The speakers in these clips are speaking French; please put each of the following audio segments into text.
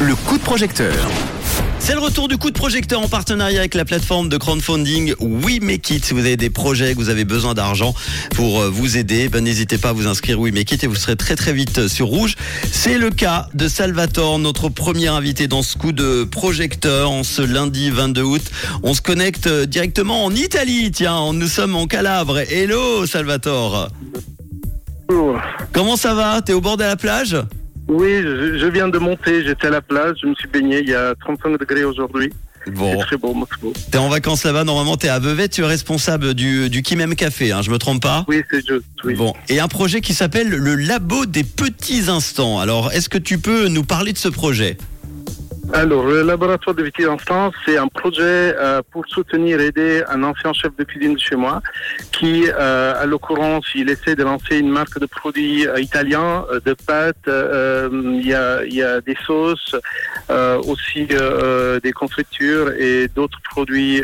Le coup de projecteur. C'est le retour du coup de projecteur en partenariat avec la plateforme de crowdfunding We Make It. Si vous avez des projets, que vous avez besoin d'argent pour euh, vous aider, ben, n'hésitez pas à vous inscrire We Make It et vous serez très très vite sur rouge. C'est le cas de Salvatore, notre premier invité dans ce coup de projecteur en ce lundi 22 août. On se connecte euh, directement en Italie. Tiens, nous sommes en Calabre. Hello Salvatore. Comment ça va? T'es au bord de la plage? Oui, je, je viens de monter, j'étais à la plage, je me suis baigné, il y a 35 degrés aujourd'hui. Bon. C'est très beau. T'es en vacances là-bas, normalement t'es à Vevey, tu es responsable du, du Kimem Café, hein, je me trompe pas? Oui, c'est juste, oui. Bon, et un projet qui s'appelle le Labo des petits instants. Alors, est-ce que tu peux nous parler de ce projet? Alors, le laboratoire de instants, c'est un projet euh, pour soutenir et aider un ancien chef de cuisine de chez moi qui, euh, à l'occurrence, il essaie de lancer une marque de produits euh, italiens, euh, de pâtes, euh, il y, a, y a des sauces, aussi des confitures et d'autres produits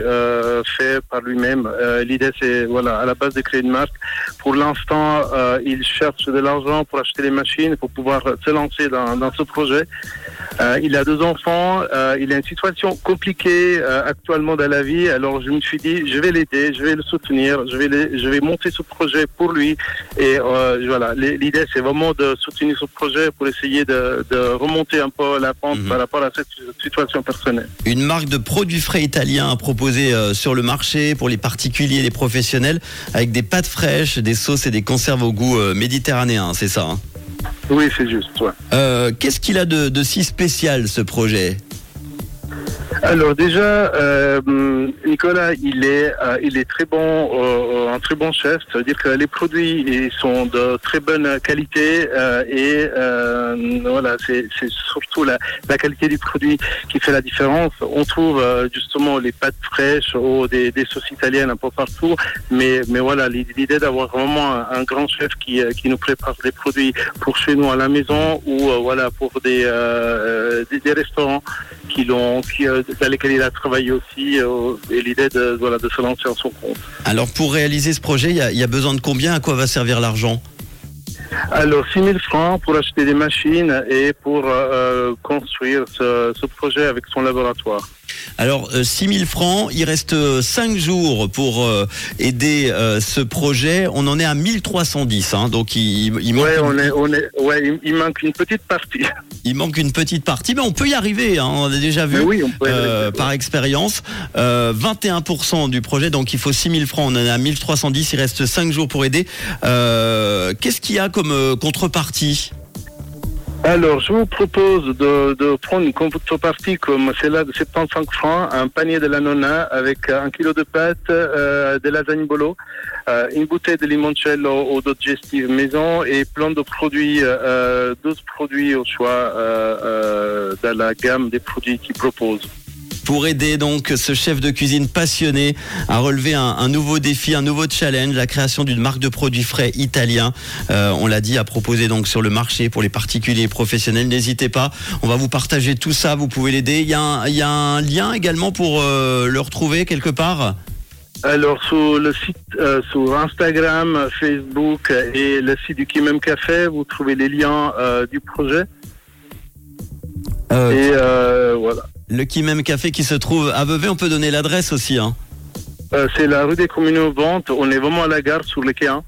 faits par lui-même. L'idée, c'est voilà, à la base de créer une marque. Pour l'instant, il cherche de l'argent pour acheter les machines, pour pouvoir se lancer dans, dans ce projet. Il a deux enfants, euh, il a une situation compliquée euh, actuellement dans la vie. Alors je me suis dit, je vais l'aider, je vais le soutenir, je vais, je vais monter ce projet pour lui. Et euh, voilà, l'idée c'est vraiment de soutenir ce projet pour essayer de, de remonter un peu la pente Mhm. par rapport à cette situation personnelle. Une marque de produits frais italiens euh, sur le marché pour les particuliers et les professionnels avec des pâtes fraîches, des sauces et des conserves au goût méditerranéen, c'est ça hein? Oui, c'est juste. Euh, Qu'est-ce qu'il a de, de si spécial ce projet? Alors déjà, euh, Nicolas, il est, euh, il est très bon, euh, un très bon chef. Ça veut dire que les produits ils sont de très bonne qualité euh, et euh, voilà, c'est surtout la, la qualité du produit qui fait la différence. On trouve euh, justement les pâtes fraîches ou des, des sauces italiennes un peu partout, mais mais voilà, l'idée d'avoir vraiment un, grand chef qui qui nous prépare des produits pour chez nous à la maison ou voilà pour des, des des restaurants qui l'ont, qui, euh, dans lesquels il a travaillé aussi, euh, et l'idée de, voilà, de se lancer en son compte. Alors pour réaliser ce projet, il y, a- il y a besoin de combien? À quoi va servir l'argent? Alors, 6 000 francs pour acheter des machines et pour euh, construire ce, ce projet avec son laboratoire. Alors, euh, 6 000 francs, il reste 5 jours pour euh, aider euh, ce projet. On en est à 1310, hein, donc il, il manque, Ouais, on est, on est, ouais, il, il manque une petite partie. il manque une petite partie, mais on peut y arriver, hein, on a déjà vu. Oui, on euh, par expérience, euh, 21% du projet, donc il faut 6 000 francs, on en est à 1310, il reste 5 jours pour aider. Euh, Qu'est-ce qu'il y a comme euh, contrepartie? Alors, je vous propose de, de prendre une contrepartie comme celle-là de 75 francs, un panier de la nonna avec un kilo de pâtes, euh, de lasagne bolo, euh, une bouteille de limoncello d'eau digestive maison et plein de produits, euh, 12 produits au choix euh, euh, dans la gamme des produits qu'ils proposent. Pour aider donc ce chef de cuisine passionné à relever un, un nouveau défi, un nouveau challenge, la création d'une marque de produits frais italiens. Euh, on l'a dit, à proposer donc sur le marché pour les particuliers et professionnels. N'hésitez pas, on va vous partager tout ça, vous pouvez l'aider. Il y, a un- il y a un lien également pour euh, le retrouver quelque part? Alors sur le site, euh, sur Instagram, Facebook et le site du Kimem Café, vous trouvez les liens euh, du projet. Euh, Et euh, voilà. Le Kimem Café qui se trouve à Vevey, on peut donner l'adresse aussi. Hein. Euh, c'est la rue des Communaux Ventes. On est vraiment à la gare sur le quai 1.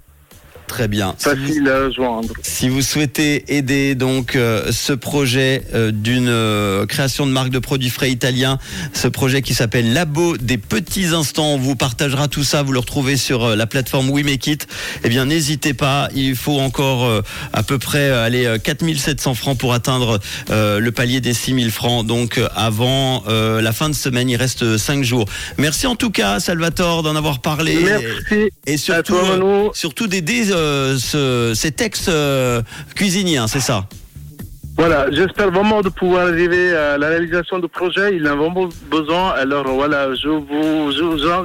Très bien. Si vous- Facile à joindre. Si vous souhaitez aider donc euh, ce projet euh, d'une euh, création de marque de produits frais italiens, ce projet qui s'appelle Labo des petits instants, on vous partagera tout ça, vous le retrouvez sur la plateforme We Make It. Eh bien, n'hésitez pas, il faut encore à peu près aller euh, 4700 francs pour atteindre le palier des 6000 francs. Donc avant la fin de semaine, il reste 5 jours. Merci en tout cas Salvatore d'en avoir parlé Merci. et À surtout toi, euh, Manu. surtout d'aider ce- ces textes euh, cuisiniers, hein, c'est ça. Voilà, j'espère vraiment de pouvoir arriver à la réalisation du projet. Il en a vraiment besoin. Alors voilà, je vous,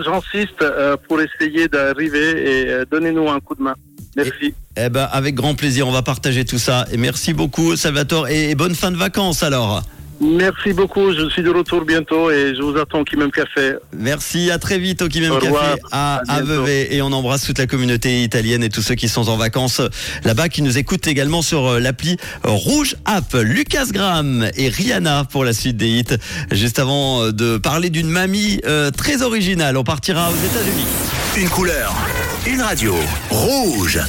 j'insiste euh, pour essayer d'arriver et euh, donnez-nous un coup de main. Merci. Eh ben, avec grand plaisir, on va partager tout ça. Et merci beaucoup, Salvatore, et, et bonne fin de vacances alors. Merci beaucoup. Je suis de retour bientôt et je vous attends au Kimem Café. Merci, à très vite au Kimem Au Café à, À. Vevey. Et on embrasse toute la communauté italienne et tous ceux qui sont en vacances là-bas, qui nous écoutent également sur euh, l'appli Rouge App. Lucas Graham et Rihanna pour la suite des hits. Juste avant euh, de parler d'une mamie euh, très originale, on partira aux États-Unis. Une couleur, une radio. Rouge.